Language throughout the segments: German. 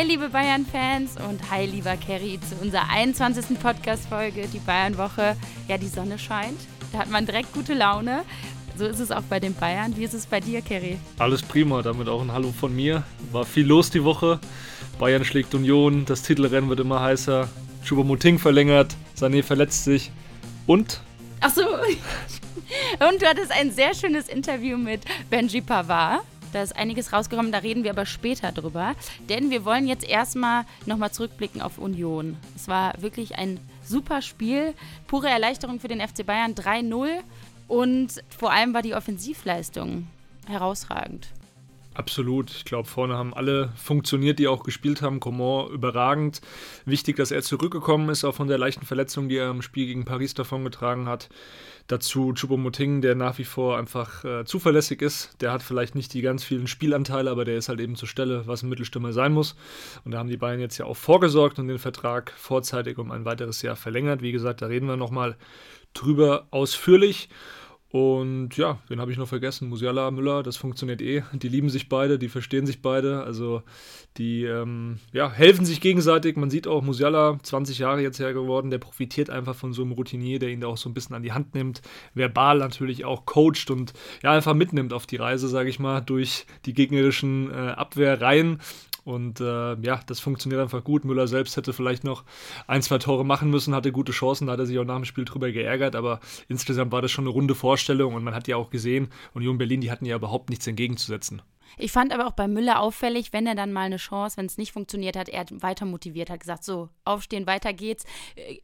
Hi, liebe Bayern-Fans und hi, lieber Kerry, zu unserer 21. Podcast-Folge, die Bayern-Woche. Ja, die Sonne scheint, da hat man direkt gute Laune. So ist es auch bei den Bayern. Wie ist es bei dir, Kerry? Alles prima, damit auch ein Hallo von mir. War viel los die Woche. Bayern schlägt Union, das Titelrennen wird immer heißer. Choupo-Moting verlängert, Sané verletzt sich und... Ach so. Und du hattest ein sehr schönes Interview mit Benji Pavard. Da ist einiges rausgekommen, da reden wir aber später drüber. Denn wir wollen jetzt erstmal nochmal zurückblicken auf Union. Es war wirklich ein super Spiel. Pure Erleichterung für den FC Bayern 3-0. Und vor allem war die Offensivleistung herausragend. Absolut. Ich glaube, vorne haben alle funktioniert, die auch gespielt haben. Coman überragend. Wichtig, dass er zurückgekommen ist, auch von der leichten Verletzung, die er im Spiel gegen Paris davongetragen hat. Dazu Choupo-Moting, der nach wie vor einfach äh, zuverlässig ist. Der hat vielleicht nicht die ganz vielen Spielanteile, aber der ist halt eben zur Stelle, was ein Mittelstürmer sein muss. Und da haben die Bayern jetzt ja auch vorgesorgt und den Vertrag vorzeitig um ein weiteres Jahr verlängert. Wie gesagt, da reden wir nochmal drüber ausführlich. Und ja, wen habe ich noch vergessen? Musiala, Müller, das funktioniert eh. Die lieben sich beide, die verstehen sich beide. Also die ähm, ja, helfen sich gegenseitig. Man sieht auch, Musiala, 20 Jahre jetzt her geworden, der profitiert einfach von so einem Routinier, der ihn da auch so ein bisschen an die Hand nimmt. Verbal natürlich auch coacht und ja, einfach mitnimmt auf die Reise, sage ich mal, durch die gegnerischen äh, Abwehrreihen. Und äh, ja, das funktioniert einfach gut. Müller selbst hätte vielleicht noch ein, zwei Tore machen müssen, hatte gute Chancen, da hat er sich auch nach dem Spiel drüber geärgert, aber insgesamt war das schon eine runde Vorstellung und man hat ja auch gesehen, Union Berlin, die hatten ja überhaupt nichts entgegenzusetzen. Ich fand aber auch bei Müller auffällig, wenn er dann mal eine Chance, wenn es nicht funktioniert hat, er weiter motiviert, hat gesagt, so, aufstehen, weiter geht's.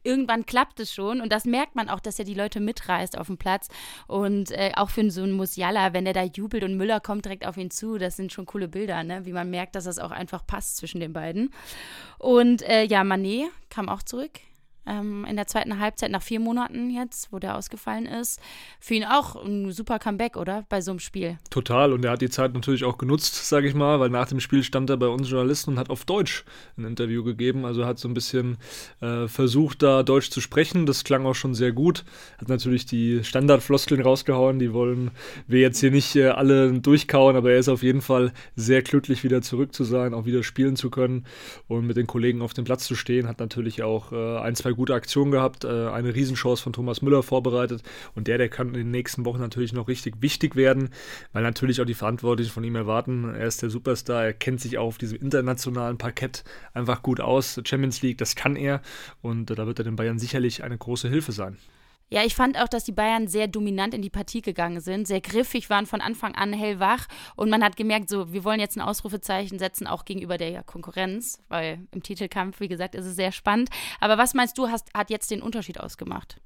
Irgendwann klappt es schon und das merkt man auch, dass er die Leute mitreißt auf dem Platz und äh, auch für so einen Musiala, wenn der da jubelt und Müller kommt direkt auf ihn zu, das sind schon coole Bilder, ne? wie man merkt, dass das auch einfach passt zwischen den beiden. Und äh, ja, Manet kam auch zurück ähm, in der zweiten Halbzeit nach vier Monaten jetzt, wo der ausgefallen ist. Für ihn auch ein super Comeback, oder? Bei so einem Spiel. Total. Und er hat die Zeit natürlich auch genutzt, sage ich mal, weil nach dem Spiel stand er bei uns Journalisten und hat auf Deutsch ein Interview gegeben. Also hat so ein bisschen äh, versucht, da Deutsch zu sprechen. Das klang auch schon sehr gut. Hat natürlich die Standardfloskeln rausgehauen. Die wollen wir jetzt hier nicht äh, alle durchkauen, aber er ist auf jeden Fall sehr glücklich, wieder zurück zu sein, auch wieder spielen zu können und mit den Kollegen auf dem Platz zu stehen. Hat natürlich auch äh, ein, zwei gute Aktion gehabt, äh, eine Riesenchance von Thomas Müller vorbereitet und der, der kann in den nächsten Wochen natürlich noch richtig wichtig werden, weil natürlich auch die Verantwortlichen von ihm erwarten. Er ist der Superstar, er kennt sich auch auf diesem internationalen Parkett einfach gut aus. Champions League, das kann er und äh, da wird er den Bayern sicherlich eine große Hilfe sein. Ja, ich fand auch, dass die Bayern sehr dominant in die Partie gegangen sind, sehr griffig waren von Anfang an hellwach und man hat gemerkt, so, wir wollen jetzt ein Ausrufezeichen setzen, auch gegenüber der Konkurrenz, weil im Titelkampf, wie gesagt, ist es sehr spannend. Aber was meinst du, hast, hat jetzt den Unterschied ausgemacht?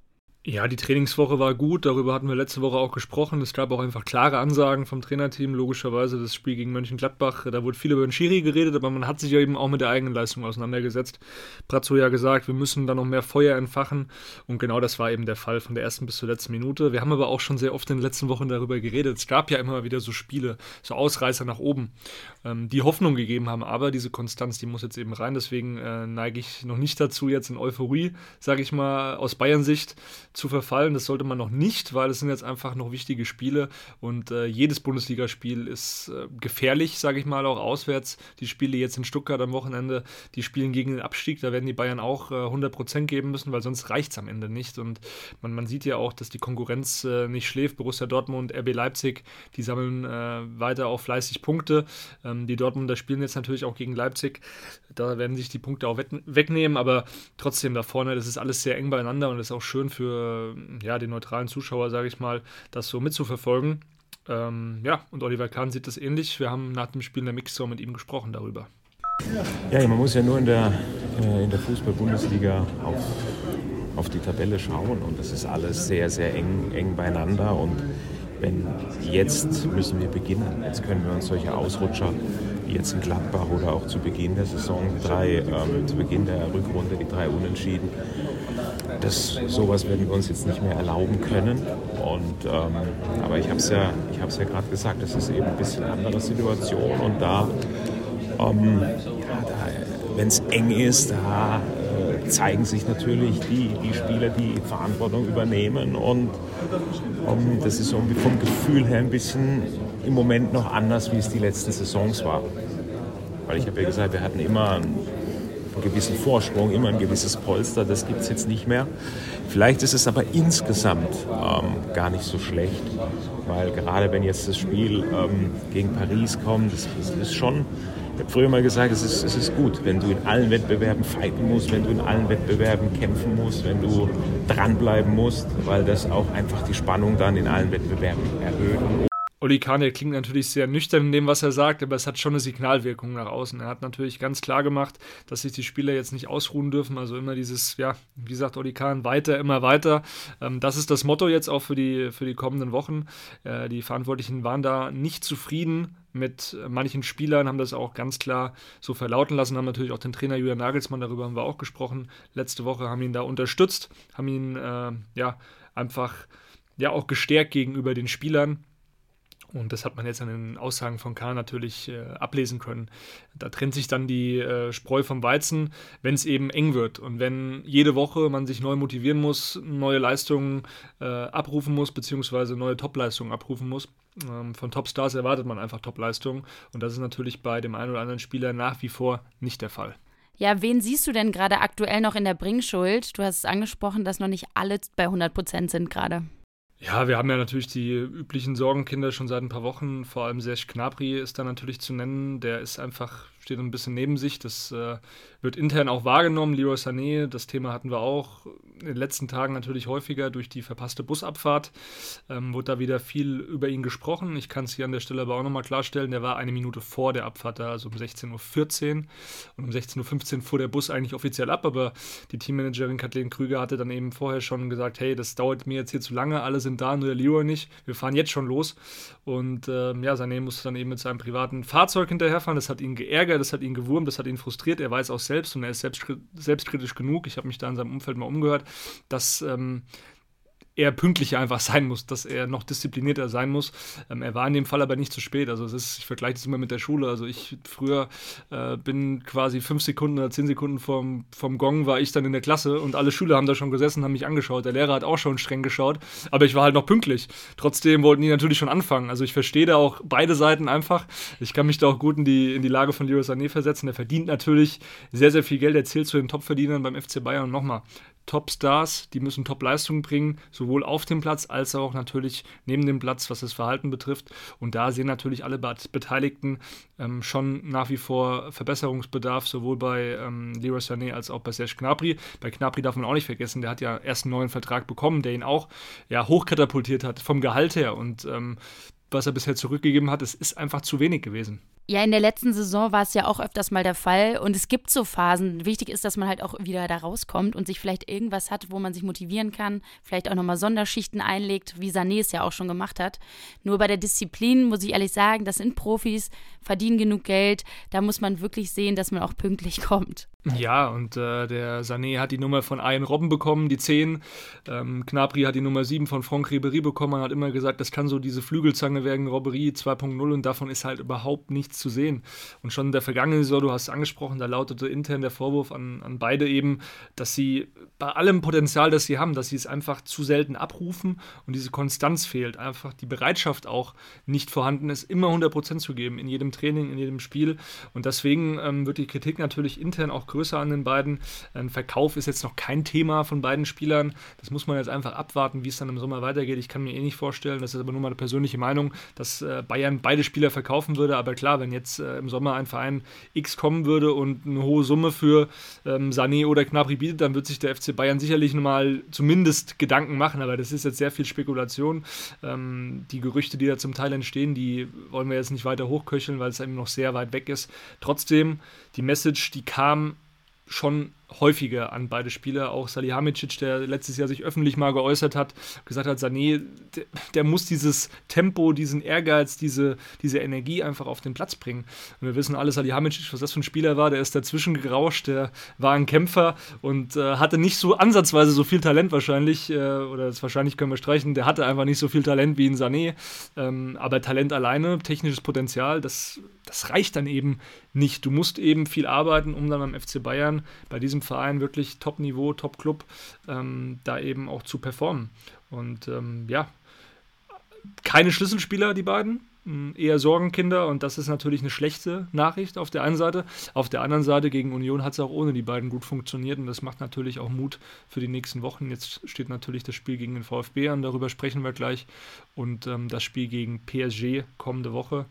Ja, die Trainingswoche war gut, darüber hatten wir letzte Woche auch gesprochen. Es gab auch einfach klare Ansagen vom Trainerteam, logischerweise das Spiel gegen Mönchengladbach. Da wurde viel über den Schiri geredet, aber man hat sich ja eben auch mit der eigenen Leistung auseinandergesetzt. Brazzo ja gesagt, wir müssen da noch mehr Feuer entfachen und genau das war eben der Fall von der ersten bis zur letzten Minute. Wir haben aber auch schon sehr oft in den letzten Wochen darüber geredet. Es gab ja immer wieder so Spiele, so Ausreißer nach oben, ähm, die Hoffnung gegeben haben, aber diese Konstanz, die muss jetzt eben rein. Deswegen äh, neige ich noch nicht dazu, jetzt in Euphorie, sage ich mal, aus Bayern-Sicht zu verfallen. Das sollte man noch nicht, weil es sind jetzt einfach noch wichtige Spiele und äh, jedes Bundesligaspiel ist äh, gefährlich, sage ich mal, auch auswärts. Die Spiele jetzt in Stuttgart am Wochenende, die spielen gegen den Abstieg, da werden die Bayern auch äh, 100% geben müssen, weil sonst reicht es am Ende nicht. Und man, man sieht ja auch, dass die Konkurrenz äh, nicht schläft. Borussia Dortmund, RB Leipzig, die sammeln äh, weiter auch fleißig Punkte. Ähm, die Dortmunder spielen jetzt natürlich auch gegen Leipzig. Da werden sich die Punkte auch wegnehmen, aber trotzdem da vorne, das ist alles sehr eng beieinander und das ist auch schön für ja, den neutralen Zuschauer, sage ich mal, das so mitzuverfolgen. Ähm, ja, und Oliver Kahn sieht das ähnlich. Wir haben nach dem Spiel in der Mixzone mit ihm gesprochen darüber. Ja, man muss ja nur in der, äh, in der Fußball-Bundesliga auf, auf die Tabelle schauen und das ist alles sehr, sehr eng, eng beieinander und wenn jetzt müssen wir beginnen. Jetzt können wir uns solche Ausrutscher wie jetzt in Gladbach oder auch zu Beginn der Saison drei, ähm, zu Beginn der Rückrunde die drei Unentschieden das, sowas werden wir uns jetzt nicht mehr erlauben können. Und, ähm, aber ich habe es ja, ja gerade gesagt, das ist eben ein bisschen andere Situation. Und da, ähm, ja, da wenn es eng ist, da äh, zeigen sich natürlich die, die Spieler, die Verantwortung übernehmen. Und ähm, das ist irgendwie vom Gefühl her ein bisschen im Moment noch anders, wie es die letzten Saisons war. Weil ich habe ja gesagt, wir hatten immer einen, einen gewissen Vorsprung, immer ein gewisses Polster. Das gibt es jetzt nicht mehr. Vielleicht ist es aber insgesamt ähm, gar nicht so schlecht, weil gerade wenn jetzt das Spiel ähm, gegen Paris kommt, das, das ist schon ich habe früher mal gesagt, es ist, es ist gut, wenn du in allen Wettbewerben fighten musst, wenn du in allen Wettbewerben kämpfen musst, wenn du dranbleiben musst, weil das auch einfach die Spannung dann in allen Wettbewerben erhöht. Oli Kahn, klingt natürlich sehr nüchtern in dem, was er sagt, aber es hat schon eine Signalwirkung nach außen. Er hat natürlich ganz klar gemacht, dass sich die Spieler jetzt nicht ausruhen dürfen. Also immer dieses, ja, wie sagt Oli Kahn, weiter, immer weiter. Ähm, das ist das Motto jetzt auch für die, für die kommenden Wochen. Äh, die Verantwortlichen waren da nicht zufrieden mit manchen Spielern, haben das auch ganz klar so verlauten lassen, haben natürlich auch den Trainer Julian Nagelsmann, darüber haben wir auch gesprochen, letzte Woche haben ihn da unterstützt, haben ihn äh, ja einfach ja auch gestärkt gegenüber den Spielern und das hat man jetzt an den Aussagen von K natürlich äh, ablesen können. Da trennt sich dann die äh, Spreu vom Weizen, wenn es eben eng wird. Und wenn jede Woche man sich neu motivieren muss, neue Leistungen äh, abrufen muss, beziehungsweise neue Topleistungen abrufen muss. Ähm, von Topstars erwartet man einfach Topleistungen. Und das ist natürlich bei dem einen oder anderen Spieler nach wie vor nicht der Fall. Ja, wen siehst du denn gerade aktuell noch in der Bringschuld? Du hast es angesprochen, dass noch nicht alle bei 100 Prozent sind gerade. Ja, wir haben ja natürlich die üblichen Sorgenkinder schon seit ein paar Wochen. Vor allem Serge Knabri ist da natürlich zu nennen. Der ist einfach, steht ein bisschen neben sich. Das äh, wird intern auch wahrgenommen. Leroy Sané, das Thema hatten wir auch in den letzten Tagen natürlich häufiger durch die verpasste Busabfahrt. Ähm, wurde da wieder viel über ihn gesprochen. Ich kann es hier an der Stelle aber auch nochmal klarstellen, der war eine Minute vor der Abfahrt da, also um 16.14 Uhr. Und um 16.15 Uhr fuhr der Bus eigentlich offiziell ab, aber die Teammanagerin Kathleen Krüger hatte dann eben vorher schon gesagt, hey, das dauert mir jetzt hier zu lange, alle sind da, nur der Leroy nicht. Wir fahren jetzt schon los. Und ähm, ja, Sané musste dann eben mit seinem privaten Fahrzeug hinterherfahren. Das hat ihn geärgert, das hat ihn gewurmt, das hat ihn frustriert. Er weiß auch selbst und er ist selbstkritisch genug. Ich habe mich da in seinem Umfeld mal umgehört, dass ähm, er pünktlicher einfach sein muss, dass er noch disziplinierter sein muss. Ähm, er war in dem Fall aber nicht zu spät. Also es ist, ich vergleiche das immer mit der Schule. Also ich früher äh, bin quasi fünf Sekunden oder zehn Sekunden vom, vom Gong war ich dann in der Klasse und alle Schüler haben da schon gesessen, haben mich angeschaut. Der Lehrer hat auch schon streng geschaut, aber ich war halt noch pünktlich. Trotzdem wollten die natürlich schon anfangen. Also ich verstehe da auch beide Seiten einfach. Ich kann mich da auch gut in die, in die Lage von Leroy Sané versetzen. Der verdient natürlich sehr, sehr viel Geld. Er zählt zu den Topverdienern beim FC Bayern. Und nochmal, Top-Stars, die müssen Top-Leistungen bringen, sowohl auf dem Platz als auch natürlich neben dem Platz, was das Verhalten betrifft. Und da sehen natürlich alle Beteiligten ähm, schon nach wie vor Verbesserungsbedarf, sowohl bei ähm, Leroy Sané als auch bei Serge Gnabry. Bei Gnabry darf man auch nicht vergessen, der hat ja erst einen neuen Vertrag bekommen, der ihn auch ja, hochkatapultiert hat vom Gehalt her. Und ähm, was er bisher zurückgegeben hat, es ist einfach zu wenig gewesen. Ja, in der letzten Saison war es ja auch öfters mal der Fall und es gibt so Phasen. Wichtig ist, dass man halt auch wieder da rauskommt und sich vielleicht irgendwas hat, wo man sich motivieren kann, vielleicht auch nochmal Sonderschichten einlegt, wie Sané es ja auch schon gemacht hat. Nur bei der Disziplin muss ich ehrlich sagen, das sind Profis, verdienen genug Geld, da muss man wirklich sehen, dass man auch pünktlich kommt. Ja, und äh, der Sané hat die Nummer von Ian Robben bekommen, die 10. Ähm, Knapri hat die Nummer 7 von Franck Ribéry bekommen. Man hat immer gesagt, das kann so diese Flügelzange werden, Robberie 2.0 und davon ist halt überhaupt nichts zu sehen. Und schon in der vergangenen Saison, du hast es angesprochen, da lautete intern der Vorwurf an, an beide eben, dass sie bei allem Potenzial, das sie haben, dass sie es einfach zu selten abrufen und diese Konstanz fehlt. Einfach die Bereitschaft auch nicht vorhanden ist, immer 100% zu geben in jedem Training, in jedem Spiel. Und deswegen ähm, wird die Kritik natürlich intern auch größer an den beiden. Ein Verkauf ist jetzt noch kein Thema von beiden Spielern. Das muss man jetzt einfach abwarten, wie es dann im Sommer weitergeht. Ich kann mir eh nicht vorstellen, das ist aber nur meine persönliche Meinung, dass äh, Bayern beide Spieler verkaufen würde. Aber klar, wenn jetzt äh, im Sommer ein Verein X kommen würde und eine hohe Summe für ähm, Sané oder Knabri bietet, dann wird sich der FC Bayern sicherlich mal zumindest Gedanken machen. Aber das ist jetzt sehr viel Spekulation. Ähm, die Gerüchte, die da zum Teil entstehen, die wollen wir jetzt nicht weiter hochköcheln, weil es eben noch sehr weit weg ist. Trotzdem, die Message, die kam schon häufiger an beide Spieler. Auch Salihamidzic, der letztes Jahr sich öffentlich mal geäußert hat, gesagt hat, Sané, der, der, muss dieses Tempo, diesen Ehrgeiz, diese, diese Energie einfach auf den Platz bringen. Und wir wissen alle, Salihamidzic, was das für ein Spieler war, der ist dazwischen gerauscht, der war ein Kämpfer und äh, hatte nicht so ansatzweise so viel Talent wahrscheinlich, äh, oder das wahrscheinlich können wir streichen, der hatte einfach nicht so viel Talent wie ein Sané, ähm, aber Talent alleine, technisches Potenzial, das, das reicht dann eben nicht. Du musst eben viel arbeiten, um dann beim FC Bayern bei diesem Verein wirklich Top-Niveau, Top-Club, ähm, da eben auch zu performen. Und ähm, ja, keine Schlüsselspieler, die beiden. eher Sorgenkinder und das ist natürlich eine schlechte Nachricht auf der einen Seite. Auf der anderen Seite gegen Union hat es auch ohne die beiden gut funktioniert und das macht natürlich auch Mut für die nächsten Wochen. Jetzt steht natürlich das Spiel gegen den VfB an, darüber sprechen wir gleich und ähm, das Spiel gegen PSG kommende Woche.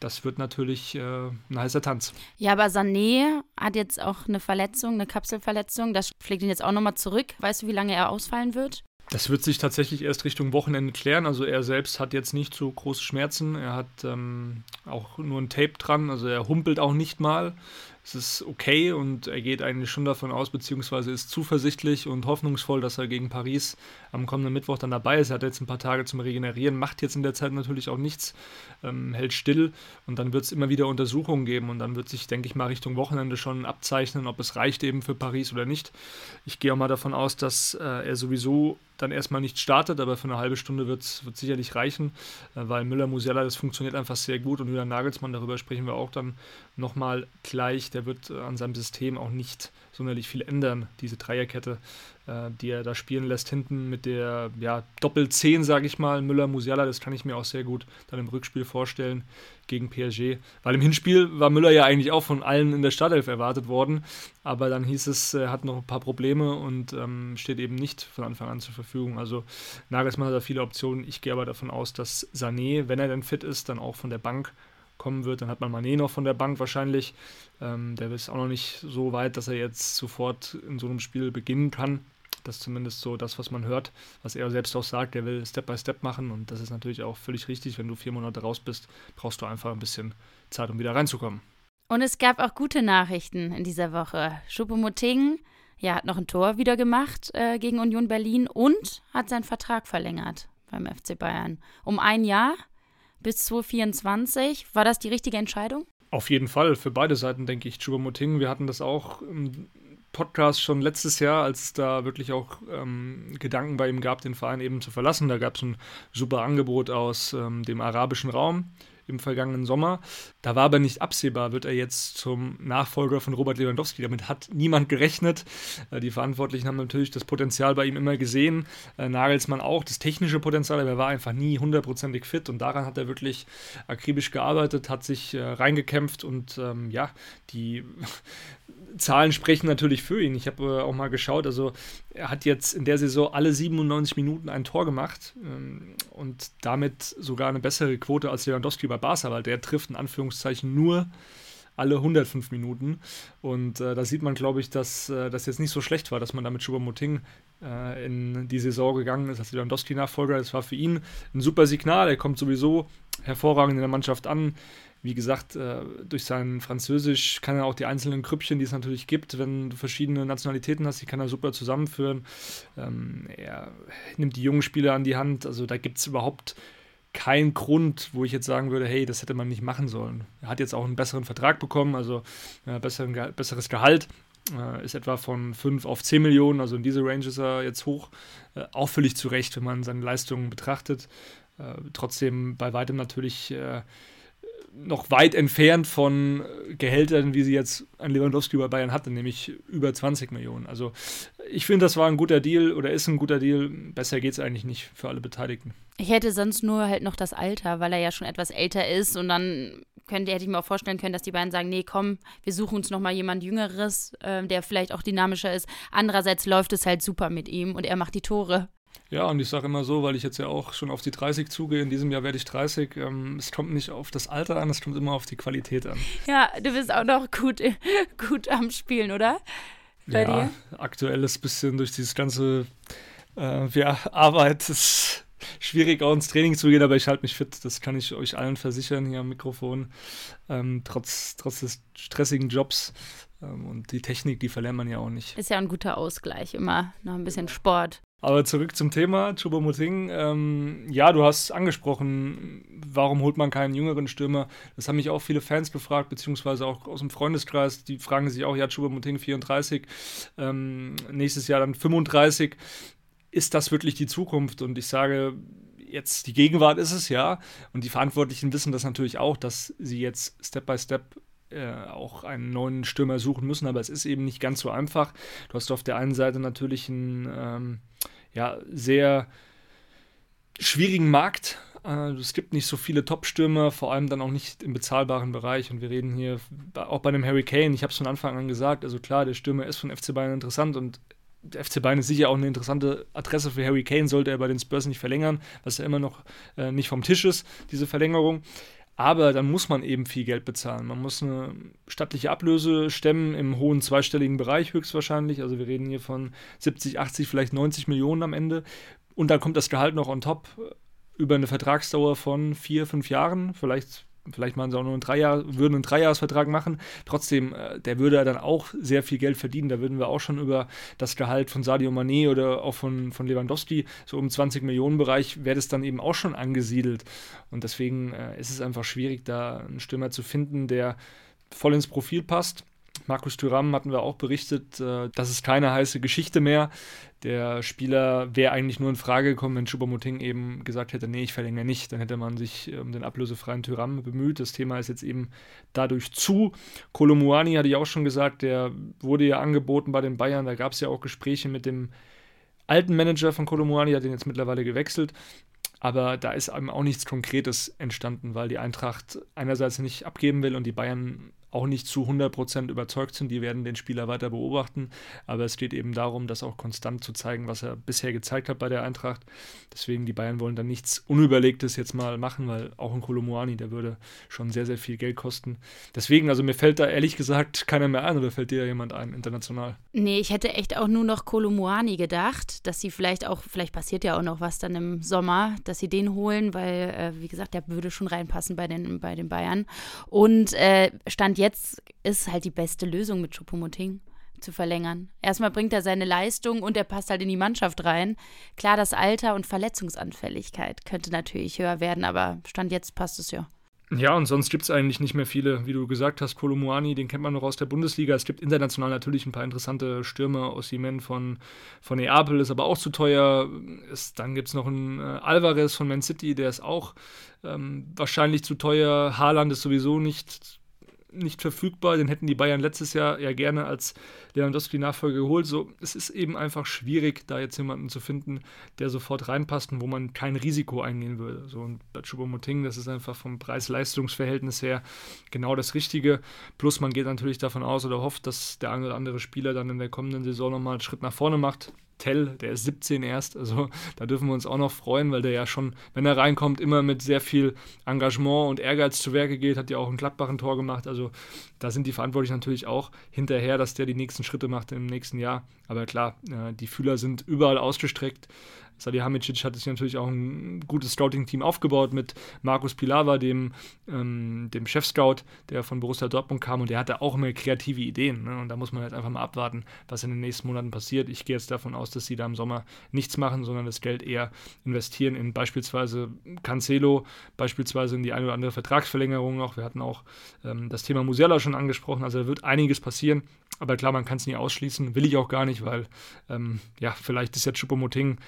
Das wird natürlich äh, ein heißer Tanz. Ja, aber Sané hat jetzt auch eine Verletzung, eine Kapselverletzung. Das schlägt ihn jetzt auch nochmal zurück. Weißt du, wie lange er ausfallen wird? Das wird sich tatsächlich erst Richtung Wochenende klären. Also er selbst hat jetzt nicht so große Schmerzen. Er hat ähm, auch nur ein Tape dran. Also er humpelt auch nicht mal es ist okay und er geht eigentlich schon davon aus, beziehungsweise ist zuversichtlich und hoffnungsvoll, dass er gegen Paris am kommenden Mittwoch dann dabei ist. Er hat jetzt ein paar Tage zum Regenerieren, macht jetzt in der Zeit natürlich auch nichts, ähm, hält still und dann wird es immer wieder Untersuchungen geben und dann wird sich, denke ich mal, Richtung Wochenende schon abzeichnen, ob es reicht eben für Paris oder nicht. Ich gehe auch mal davon aus, dass äh, er sowieso dann erstmal nicht startet, aber für eine halbe Stunde wird es sicherlich reichen, äh, weil Müller-Musiala, das funktioniert einfach sehr gut und Julian Nagelsmann, darüber sprechen wir auch dann nochmal gleich, der wird äh, an seinem System auch nicht sonderlich viel ändern, diese Dreierkette, äh, die er da spielen lässt, hinten mit der ja, Doppel-10, sage ich mal, Müller-Musiala, das kann ich mir auch sehr gut dann im Rückspiel vorstellen gegen PSG. Weil im Hinspiel war Müller ja eigentlich auch von allen in der Startelf erwartet worden, aber dann hieß es, er hat noch ein paar Probleme und ähm, steht eben nicht von Anfang an zur Verfügung. Also Nagelsmann hat da viele Optionen. Ich gehe aber davon aus, dass Sané, wenn er denn fit ist, dann auch von der Bank kommen wird. Dann hat man Mané noch von der Bank wahrscheinlich. Ähm, der ist auch noch nicht so weit, dass er jetzt sofort in so einem Spiel beginnen kann. Das ist zumindest so das, was man hört, was er selbst auch sagt. Er will Step by Step machen und das ist natürlich auch völlig richtig. Wenn du vier Monate raus bist, brauchst du einfach ein bisschen Zeit, um wieder reinzukommen. Und es gab auch gute Nachrichten in dieser Woche. Choupo-Moting ja, hat noch ein Tor wieder gemacht äh, gegen Union Berlin und hat seinen Vertrag verlängert beim FC Bayern. Um ein Jahr bis 2024. War das die richtige Entscheidung? Auf jeden Fall, für beide Seiten, denke ich. Choupo-Moting, wir hatten das auch im Podcast schon letztes Jahr, als es da wirklich auch ähm, Gedanken bei ihm gab, den Verein eben zu verlassen. Da gab es ein super Angebot aus ähm, dem arabischen Raum im vergangenen Sommer. Da war aber nicht absehbar, wird er jetzt zum Nachfolger von Robert Lewandowski. Damit hat niemand gerechnet. Äh, die Verantwortlichen haben natürlich das Potenzial bei ihm immer gesehen. Äh, Nagelsmann auch, das technische Potenzial, aber er war einfach nie hundertprozentig fit und daran hat er wirklich akribisch gearbeitet, hat sich äh, reingekämpft und ähm, ja, die Zahlen sprechen natürlich für ihn. Ich habe auch mal geschaut, also er hat jetzt in der Saison alle 97 Minuten ein Tor gemacht ähm, und damit sogar eine bessere Quote als Lewandowski bei Barca, weil der trifft in Anführungszeichen nur alle 105 Minuten. Und äh, da sieht man, glaube ich, dass äh, das jetzt nicht so schlecht war, dass man da mit Choupo-Moting äh, in die Saison gegangen ist als Lewandowski-Nachfolger. Das war für ihn ein super Signal. Er kommt sowieso hervorragend in der Mannschaft an. Wie gesagt, äh, durch sein Französisch kann er auch die einzelnen Krüppchen, die es natürlich gibt, wenn du verschiedene Nationalitäten hast, die kann er super zusammenführen. Ähm, er nimmt die jungen Spieler an die Hand. Also da gibt es überhaupt keinen Grund, wo ich jetzt sagen würde, hey, das hätte man nicht machen sollen. Er hat jetzt auch einen besseren Vertrag bekommen, also äh, besseren, besseres Gehalt. Äh, ist etwa von 5 auf 10 Millionen, also in diese Range ist er jetzt hoch. Auch völlig zu Recht, wenn man seine Leistungen betrachtet. Trotzdem bei weitem natürlich noch weit entfernt von Gehältern, wie sie jetzt ein Lewandowski bei Bayern hatte, nämlich über 20 Millionen. Also ich finde, das war ein guter Deal oder ist ein guter Deal. Besser geht es eigentlich nicht für alle Beteiligten. Ich hätte sonst nur halt noch das Alter, weil er ja schon etwas älter ist und dann könnte, hätte ich mir auch vorstellen können, dass die beiden sagen, nee, komm, wir suchen uns nochmal jemand Jüngeres, äh, der vielleicht auch dynamischer ist. Andererseits läuft es halt super mit ihm und er macht die Tore. Ja, und ich sage immer so, weil ich jetzt ja auch schon auf die 30 zugehe, in diesem Jahr werde ich 30, ähm, es kommt nicht auf das Alter an, es kommt immer auf die Qualität an. Ja, du bist auch noch gut, gut am Spielen, oder? Bei ja, dir? aktuell ist ein bisschen durch dieses ganze äh, ja, Arbeit ist schwierig auch ins Training zu gehen, aber ich halte mich fit, das kann ich euch allen versichern hier am Mikrofon. Ähm, trotz, trotz des stressigen Jobs ähm, und die Technik, die verlernt man ja auch nicht. Ist ja ein guter Ausgleich, immer noch ein bisschen Sport. Aber zurück zum Thema, Choupo-Moting. Ähm, ja, du hast angesprochen, warum holt man keinen jüngeren Stürmer? Das haben mich auch viele Fans gefragt, beziehungsweise auch aus dem Freundeskreis. Die fragen sich auch, ja, Choupo-Moting 34, ähm, nächstes Jahr dann 35. Ist das wirklich die Zukunft? Und ich sage, jetzt die Gegenwart ist es ja. Und die Verantwortlichen wissen das natürlich auch, dass sie jetzt Step by Step äh, auch einen neuen Stürmer suchen müssen, aber es ist eben nicht ganz so einfach. Du hast auf der einen Seite natürlich einen ähm, ja, sehr schwierigen Markt Äh, es gibt nicht so viele Top-Stürmer, vor allem dann auch nicht im bezahlbaren Bereich. Und wir reden hier auch bei einem Harry Kane, ich habe es von Anfang an gesagt, also klar, der Stürmer ist von FC Bayern interessant und der FC Bayern ist sicher auch eine interessante Adresse für Harry Kane, sollte er bei den Spurs nicht verlängern, was ja immer noch äh, nicht vom Tisch ist, diese Verlängerung. Aber dann muss man eben viel Geld bezahlen. Man muss eine stattliche Ablöse stemmen im hohen zweistelligen Bereich höchstwahrscheinlich. Also wir reden hier von 70, 80, vielleicht 90 Millionen am Ende. Und dann kommt das Gehalt noch on top über eine Vertragsdauer von vier, fünf Jahren. Vielleicht vielleicht machen sie auch nur einen Dreijahr, würden einen Dreijahresvertrag machen. Trotzdem, äh, der würde dann auch sehr viel Geld verdienen. Da würden wir auch schon über das Gehalt von Sadio Mané oder auch von, von Lewandowski, so um 20 Millionen Bereich, wäre das dann eben auch schon angesiedelt. Und deswegen äh, ist es einfach schwierig, da einen Stürmer zu finden, der voll ins Profil passt. Markus Thüram hatten wir auch berichtet, äh, das ist keine heiße Geschichte mehr. Der Spieler wäre eigentlich nur in Frage gekommen, wenn Choupo-Moting eben gesagt hätte, nee, ich verlängere nicht. Dann hätte man sich um den ablösefreien Tyram bemüht. Das Thema ist jetzt eben dadurch zu. Kolomuani hatte ich auch schon gesagt, der wurde ja angeboten bei den Bayern. Da gab es ja auch Gespräche mit dem alten Manager von Kolomuani, hat den jetzt mittlerweile gewechselt. Aber da ist eben auch nichts Konkretes entstanden, weil die Eintracht einerseits nicht abgeben will und die Bayern auch nicht zu 100% überzeugt sind. Die werden den Spieler weiter beobachten. Aber es geht eben darum, das auch konstant zu zeigen, was er bisher gezeigt hat bei der Eintracht. Deswegen, die Bayern wollen dann nichts Unüberlegtes jetzt mal machen, weil auch ein Kolomoani, der würde schon sehr, sehr viel Geld kosten. Deswegen, also mir fällt da ehrlich gesagt keiner mehr ein oder fällt dir jemand ein, international? Nee, ich hätte echt auch nur noch Kolomoani gedacht, dass sie vielleicht auch, vielleicht passiert ja auch noch was dann im Sommer, dass sie den holen, weil, äh, wie gesagt, der würde schon reinpassen bei den, bei den Bayern. Und äh, stand jetzt ist halt die beste Lösung mit Choupo-Moting zu verlängern. Erstmal bringt er seine Leistung und er passt halt in die Mannschaft rein. Klar, das Alter und Verletzungsanfälligkeit könnte natürlich höher werden, aber Stand jetzt passt es ja. Ja, und sonst gibt es eigentlich nicht mehr viele, wie du gesagt hast, Kolomuani, den kennt man noch aus der Bundesliga. Es gibt international natürlich ein paar interessante Stürmer. Ossimen von, von Neapel ist aber auch zu teuer. Es, dann gibt es noch einen äh, Alvarez von Man City, der ist auch ähm, wahrscheinlich zu teuer. Haaland ist sowieso nicht nicht verfügbar. Den hätten die Bayern letztes Jahr ja gerne als Lewandowski-Nachfolger geholt. So, es ist eben einfach schwierig, da jetzt jemanden zu finden, der sofort reinpasst und wo man kein Risiko eingehen würde. So, und bei Choupo-Moting, das ist einfach vom Preis-Leistungs-Verhältnis her genau das Richtige. Plus man geht natürlich davon aus oder hofft, dass der eine oder andere Spieler dann in der kommenden Saison nochmal einen Schritt nach vorne macht. Tell, der ist 17 erst, also da dürfen wir uns auch noch freuen, weil der ja schon, wenn er reinkommt, immer mit sehr viel Engagement und Ehrgeiz zu Werke geht, hat ja auch ein Gladbach Tor gemacht, also da sind die Verantwortlichen natürlich auch hinterher, dass der die nächsten Schritte macht im nächsten Jahr, aber klar, äh, die Fühler sind überall ausgestreckt, Salihamidzic hat sich natürlich auch ein gutes Scouting-Team aufgebaut mit Markus Pilawa, dem, ähm, dem Chef-Scout, der von Borussia Dortmund kam und der hatte auch immer kreative Ideen. Ne? Und da muss man jetzt einfach mal abwarten, was in den nächsten Monaten passiert. Ich gehe jetzt davon aus, dass sie da im Sommer nichts machen, sondern das Geld eher investieren in beispielsweise Cancelo, beispielsweise in die eine oder andere Vertragsverlängerung noch. Wir hatten auch ähm, das Thema Musiala schon angesprochen, also da wird einiges passieren. Aber klar, man kann es nie ausschließen, will ich auch gar nicht, weil ähm, ja, vielleicht ist jetzt Choupo-Moting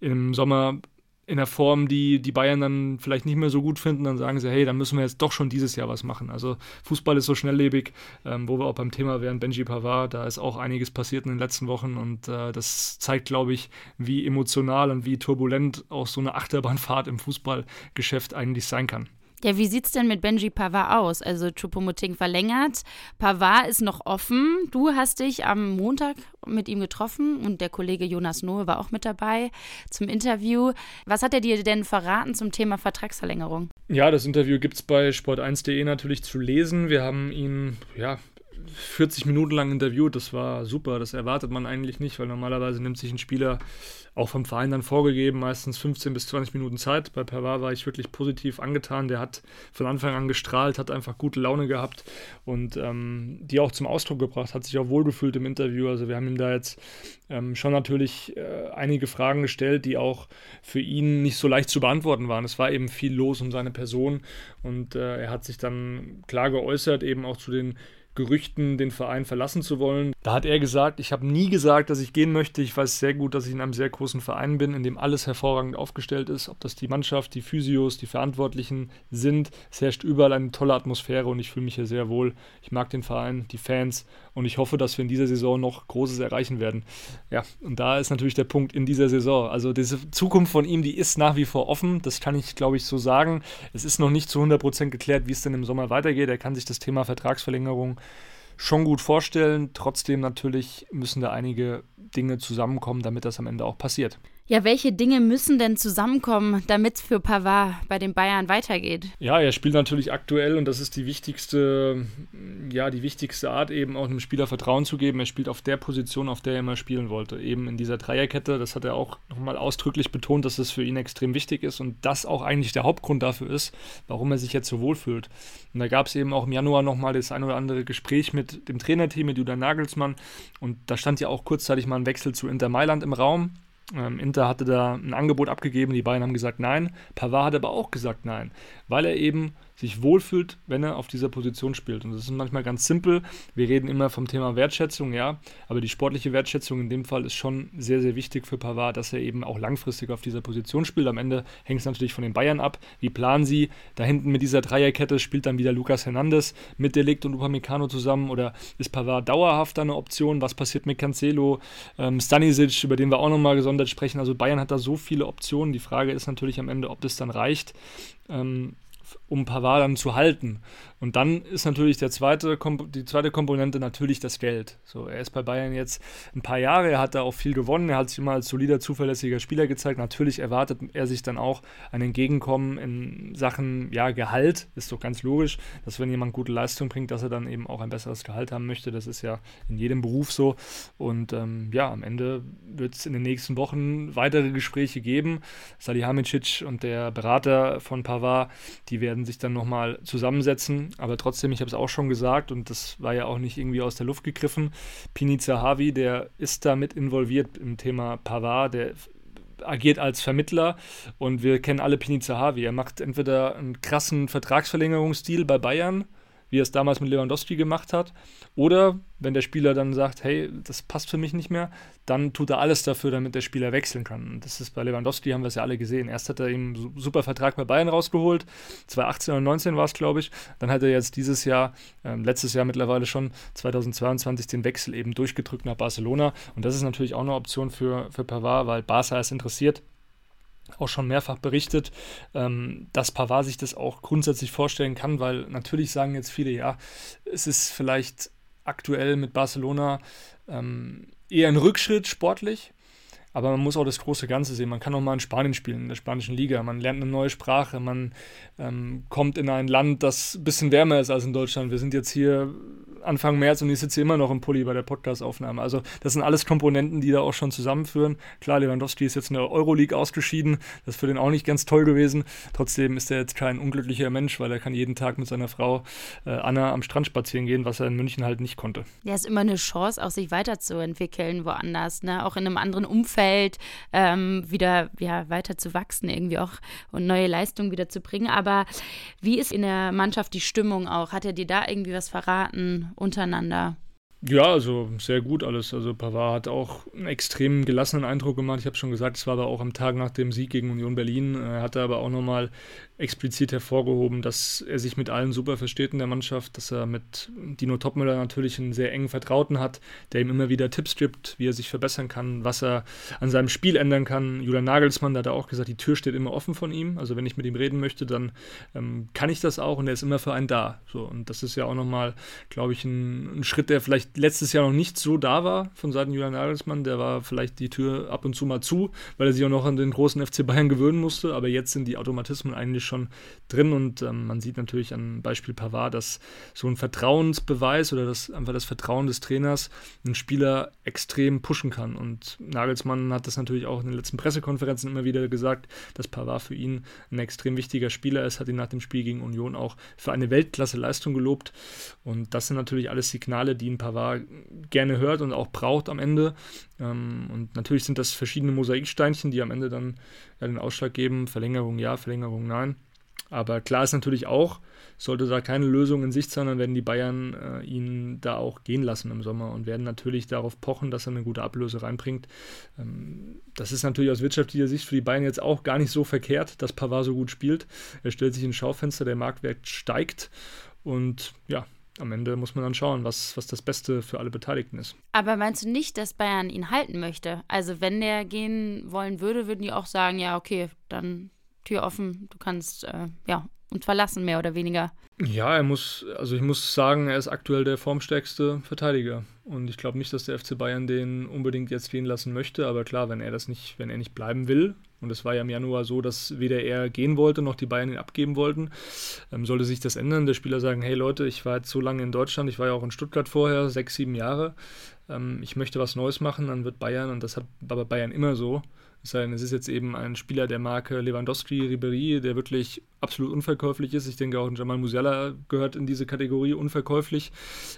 im Sommer in der Form, die die Bayern dann vielleicht nicht mehr so gut finden, dann sagen sie, hey, dann müssen wir jetzt doch schon dieses Jahr was machen. Also Fußball ist so schnelllebig, ähm, wo wir auch beim Thema wären, Benji Pavard, da ist auch einiges passiert in den letzten Wochen und äh, das zeigt, glaube ich, wie emotional und wie turbulent auch so eine Achterbahnfahrt im Fußballgeschäft eigentlich sein kann. Ja, wie sieht es denn mit Benji Pavard aus? Also Chupomoting verlängert, Pavard ist noch offen. Du hast dich am Montag mit ihm getroffen und der Kollege Jonas Nohe war auch mit dabei zum Interview. Was hat er dir denn verraten zum Thema Vertragsverlängerung? Ja, das Interview gibt es bei sport1.de natürlich zu lesen. Wir haben ihn ja, 40 Minuten lang interviewt. Das war super. Das erwartet man eigentlich nicht, weil normalerweise nimmt sich ein Spieler auch vom Verein dann vorgegeben, meistens 15 bis 20 Minuten Zeit. Bei Pavard war ich wirklich positiv angetan. Der hat von Anfang an gestrahlt, hat einfach gute Laune gehabt und ähm, die auch zum Ausdruck gebracht, hat sich auch wohlgefühlt im Interview. Also wir haben ihm da jetzt ähm, schon natürlich äh, einige Fragen gestellt, die auch für ihn nicht so leicht zu beantworten waren. Es war eben viel los um seine Person und äh, er hat sich dann klar geäußert, eben auch zu den Gerüchten, den Verein verlassen zu wollen. Da hat er gesagt, ich habe nie gesagt, dass ich gehen möchte. Ich weiß sehr gut, dass ich in einem sehr großen Verein bin, in dem alles hervorragend aufgestellt ist. Ob das die Mannschaft, die Physios, die Verantwortlichen sind. Es herrscht überall eine tolle Atmosphäre und ich fühle mich hier sehr wohl. Ich mag den Verein, die Fans und ich hoffe, dass wir in dieser Saison noch Großes erreichen werden. Ja, und da ist natürlich der Punkt in dieser Saison. Also diese Zukunft von ihm, die ist nach wie vor offen. Das kann ich, glaube ich, so sagen. Es ist noch nicht zu 100% geklärt, wie es denn im Sommer weitergeht. Er kann sich das Thema Vertragsverlängerung schon gut vorstellen. Trotzdem natürlich müssen da einige Dinge zusammenkommen, damit das am Ende auch passiert. Ja, welche Dinge müssen denn zusammenkommen, damit es für Pavard bei den Bayern weitergeht? Ja, er spielt natürlich aktuell und das ist die wichtigste, ja, die wichtigste Art, eben auch einem Spieler Vertrauen zu geben. Er spielt auf der Position, auf der er immer spielen wollte. Eben in dieser Dreierkette. Das hat er auch nochmal ausdrücklich betont, dass das für ihn extrem wichtig ist und das auch eigentlich der Hauptgrund dafür ist, warum er sich jetzt so wohlfühlt. Und da gab es eben auch im Januar nochmal das ein oder andere Gespräch mit dem Trainerteam, mit Julian Nagelsmann. Und da stand ja auch kurzzeitig mal ein Wechsel zu Inter Mailand im Raum. Ähm, Inter hatte da ein Angebot abgegeben, die beiden haben gesagt nein. Pavard hat aber auch gesagt nein, weil er eben sich wohlfühlt, wenn er auf dieser Position spielt. Und das ist manchmal ganz simpel. Wir reden immer vom Thema Wertschätzung, ja, aber die sportliche Wertschätzung in dem Fall ist schon sehr, sehr wichtig für Pavard, dass er eben auch langfristig auf dieser Position spielt. Am Ende hängt es natürlich von den Bayern ab. Wie planen sie? Da hinten mit dieser Dreierkette spielt dann wieder Lucas Hernandez mit Delikt und Upamecano zusammen oder ist Pavard dauerhaft eine Option? Was passiert mit Cancelo, ähm, Stanisic, über den wir auch nochmal gesondert sprechen? Also Bayern hat da so viele Optionen. Die Frage ist natürlich am Ende, ob das dann reicht. Ähm, um Pavard dann zu halten. Und dann ist natürlich der zweite, die zweite Komponente natürlich das Geld. So, er ist bei Bayern jetzt ein paar Jahre, er hat da auch viel gewonnen, er hat sich immer als solider, zuverlässiger Spieler gezeigt. Natürlich erwartet er sich dann auch ein Entgegenkommen in Sachen ja, Gehalt. Ist doch ganz logisch, dass wenn jemand gute Leistung bringt, dass er dann eben auch ein besseres Gehalt haben möchte. Das ist ja in jedem Beruf so. Und ähm, ja, am Ende wird es in den nächsten Wochen weitere Gespräche geben. Salihamidzic und der Berater von Pavard, die werden sich dann nochmal zusammensetzen aber trotzdem, ich habe es auch schon gesagt und das war ja auch nicht irgendwie aus der Luft gegriffen. Pini Zahavi, der ist damit involviert im Thema Pavard, der agiert als Vermittler und wir kennen alle Pini Zahavi. Er macht entweder einen krassen Vertragsverlängerungsstil bei Bayern wie er es damals mit Lewandowski gemacht hat. Oder wenn der Spieler dann sagt, hey, das passt für mich nicht mehr, dann tut er alles dafür, damit der Spieler wechseln kann. Und das ist bei Lewandowski, haben wir es ja alle gesehen. Erst hat er ihm super Vertrag bei Bayern rausgeholt, 2018 oder 2019 war es, glaube ich. Dann hat er jetzt dieses Jahr, äh, letztes Jahr mittlerweile schon, 2022, den Wechsel eben durchgedrückt nach Barcelona. Und das ist natürlich auch eine Option für, für Pavard, weil Barca ist interessiert auch schon mehrfach berichtet, ähm, dass Pavard sich das auch grundsätzlich vorstellen kann, weil natürlich sagen jetzt viele, ja, es ist vielleicht aktuell mit Barcelona ähm, eher ein Rückschritt sportlich, aber man muss auch das große Ganze sehen. Man kann auch mal in Spanien spielen, in der spanischen Liga. Man lernt eine neue Sprache, man ähm, kommt in ein Land, das ein bisschen wärmer ist als in Deutschland. Wir sind jetzt hier Anfang März und ich sitze immer noch im Pulli bei der Podcastaufnahme. Also das sind alles Komponenten, die da auch schon zusammenführen. Klar, Lewandowski ist jetzt in der Euroleague ausgeschieden. Das ist für den auch nicht ganz toll gewesen. Trotzdem ist er jetzt kein unglücklicher Mensch, weil er kann jeden Tag mit seiner Frau äh, Anna am Strand spazieren gehen, was er in München halt nicht konnte. Ja, ist immer eine Chance, auch sich weiterzuentwickeln woanders, ne? auch in einem anderen Umfeld ähm, wieder ja, weiter zu wachsen irgendwie auch und neue Leistungen wieder zu bringen. Aber wie ist in der Mannschaft die Stimmung auch? Hat er dir da irgendwie was verraten? Untereinander? Ja, also sehr gut alles. Also Pavard hat auch einen extrem gelassenen Eindruck gemacht. Ich habe schon gesagt, es war aber auch am Tag nach dem Sieg gegen Union Berlin. Er hatte aber auch nochmal explizit hervorgehoben, dass er sich mit allen super versteht in der Mannschaft, dass er mit Dino Topmüller natürlich einen sehr engen Vertrauten hat, der ihm immer wieder Tipps gibt, wie er sich verbessern kann, was er an seinem Spiel ändern kann. Julian Nagelsmann, da hat er auch gesagt, die Tür steht immer offen von ihm. Also wenn ich mit ihm reden möchte, dann ähm, kann ich das auch und er ist immer für einen da. So, und das ist ja auch nochmal, glaube ich, ein, ein Schritt, der vielleicht letztes Jahr noch nicht so da war von Seiten Julian Nagelsmann. Der war vielleicht die Tür ab und zu mal zu, weil er sich auch noch an den großen FC Bayern gewöhnen musste, aber jetzt sind die Automatismen eigentlich schon drin und ähm, man sieht natürlich am Beispiel Pavard, dass so ein Vertrauensbeweis oder das, einfach das Vertrauen des Trainers einen Spieler extrem pushen kann. Und Nagelsmann hat das natürlich auch in den letzten Pressekonferenzen immer wieder gesagt, dass Pavard für ihn ein extrem wichtiger Spieler ist, hat ihn nach dem Spiel gegen Union auch für eine Weltklasse-Leistung gelobt. Und das sind natürlich alles Signale, die ein Pavard gerne hört und auch braucht am Ende. Ähm, und natürlich sind das verschiedene Mosaiksteinchen, die am Ende dann ja, den Ausschlag geben. Verlängerung ja, Verlängerung nein. Aber klar ist natürlich auch, sollte da keine Lösung in Sicht sein, dann werden die Bayern äh, ihn da auch gehen lassen im Sommer und werden natürlich darauf pochen, dass er eine gute Ablöse reinbringt. Ähm, das ist natürlich aus wirtschaftlicher Sicht für die Bayern jetzt auch gar nicht so verkehrt, dass Pavard so gut spielt. Er stellt sich ins Schaufenster, der Marktwert steigt und ja, am Ende muss man dann schauen, was, was das Beste für alle Beteiligten ist. Aber meinst du nicht, dass Bayern ihn halten möchte? Also wenn der gehen wollen würde, würden die auch sagen, ja, okay, dann Tür offen, du kannst äh, ja uns verlassen, mehr oder weniger. Ja, er muss, also ich muss sagen, er ist aktuell der formstärkste Verteidiger. Und ich glaube nicht, dass der FC Bayern den unbedingt jetzt gehen lassen möchte. Aber klar, wenn er das nicht, wenn er nicht bleiben will, und es war ja im Januar so, dass weder er gehen wollte, noch die Bayern ihn abgeben wollten, ähm, sollte sich das ändern. Der Spieler sagen, hey Leute, ich war jetzt so lange in Deutschland, ich war ja auch in Stuttgart vorher, sechs, sieben Jahre. Ähm, ich möchte was Neues machen, dann wird Bayern, und das hat aber Bayern immer so, es ist jetzt eben ein Spieler der Marke Lewandowski, Ribéry, der wirklich absolut unverkäuflich ist. Ich denke auch Jamal Musiala gehört in diese Kategorie unverkäuflich.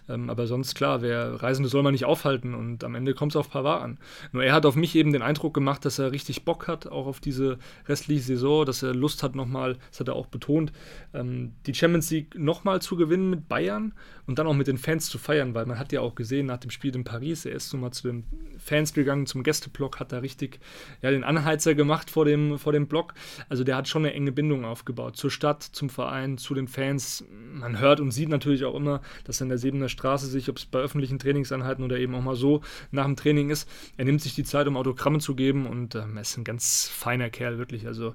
Ähm, aber sonst klar, wer Reisende soll man nicht aufhalten und am Ende kommt es auf Pavard an. Nur er hat auf mich eben den Eindruck gemacht, dass er richtig Bock hat, auch auf diese restliche Saison, dass er Lust hat nochmal, das hat er auch betont, ähm, die Champions League nochmal zu gewinnen mit Bayern und dann auch mit den Fans zu feiern, weil man hat ja auch gesehen nach dem Spiel in Paris, er ist so mal zu den Fans gegangen, zum Gästeblock, hat da richtig ja, den Anheizer gemacht vor dem, vor dem Block. Also der hat schon eine enge Bindung aufgebaut zur Stadt, zum Verein, zu den Fans. Man hört und sieht natürlich auch immer, dass an der Sebener Straße sich, ob es bei öffentlichen Trainingseinheiten oder eben auch mal so nach dem Training ist, er nimmt sich die Zeit, um Autogramme zu geben und ähm, er ist ein ganz feiner Kerl, wirklich. Also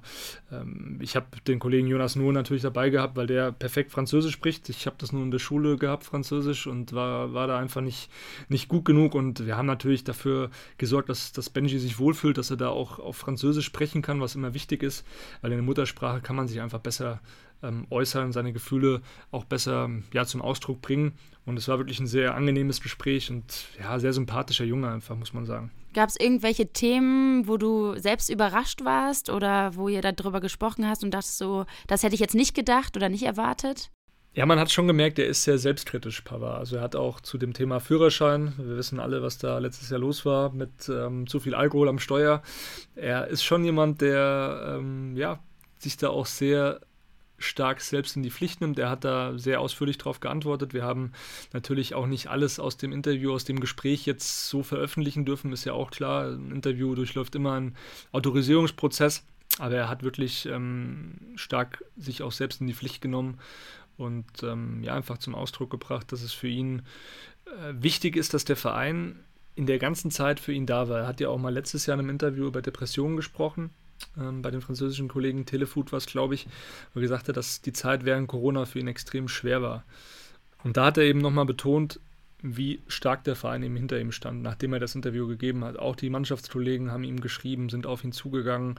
ähm, ich habe den Kollegen Jonas Nuhr natürlich dabei gehabt, weil der perfekt Französisch spricht. Ich habe das nur in der Schule gehabt, Französisch, und war, war da einfach nicht, nicht gut genug und wir haben natürlich dafür gesorgt, dass, dass Benji sich wohlfühlt, dass er da auch auf Französisch sprechen kann, was immer wichtig ist, weil in der Muttersprache kann man sich einfach besser ähm, äußern, seine Gefühle auch besser ja, zum Ausdruck bringen. Und es war wirklich ein sehr angenehmes Gespräch und ja, sehr sympathischer Junge einfach, muss man sagen. Gab es irgendwelche Themen, wo du selbst überrascht warst oder wo ihr darüber gesprochen hast und dachtest so, das hätte ich jetzt nicht gedacht oder nicht erwartet? Ja, man hat schon gemerkt, er ist sehr selbstkritisch, Pava. Also er hat auch zu dem Thema Führerschein, wir wissen alle, was da letztes Jahr los war mit ähm, zu viel Alkohol am Steuer. Er ist schon jemand, der ähm, ja, sich da auch sehr stark selbst in die Pflicht nimmt. Er hat da sehr ausführlich darauf geantwortet. Wir haben natürlich auch nicht alles aus dem Interview, aus dem Gespräch jetzt so veröffentlichen dürfen, ist ja auch klar. Ein Interview durchläuft immer einen Autorisierungsprozess, aber er hat wirklich ähm, stark sich auch selbst in die Pflicht genommen und ähm, ja, einfach zum Ausdruck gebracht, dass es für ihn äh, wichtig ist, dass der Verein in der ganzen Zeit für ihn da war. Er hat ja auch mal letztes Jahr in einem Interview über Depressionen gesprochen, ähm, bei den französischen Kollegen Telefood war es, glaube ich, wo er gesagt hat, dass die Zeit während Corona für ihn extrem schwer war. Und da hat er eben nochmal betont, wie stark der Verein eben hinter ihm stand, nachdem er das Interview gegeben hat. Auch die Mannschaftskollegen haben ihm geschrieben, sind auf ihn zugegangen.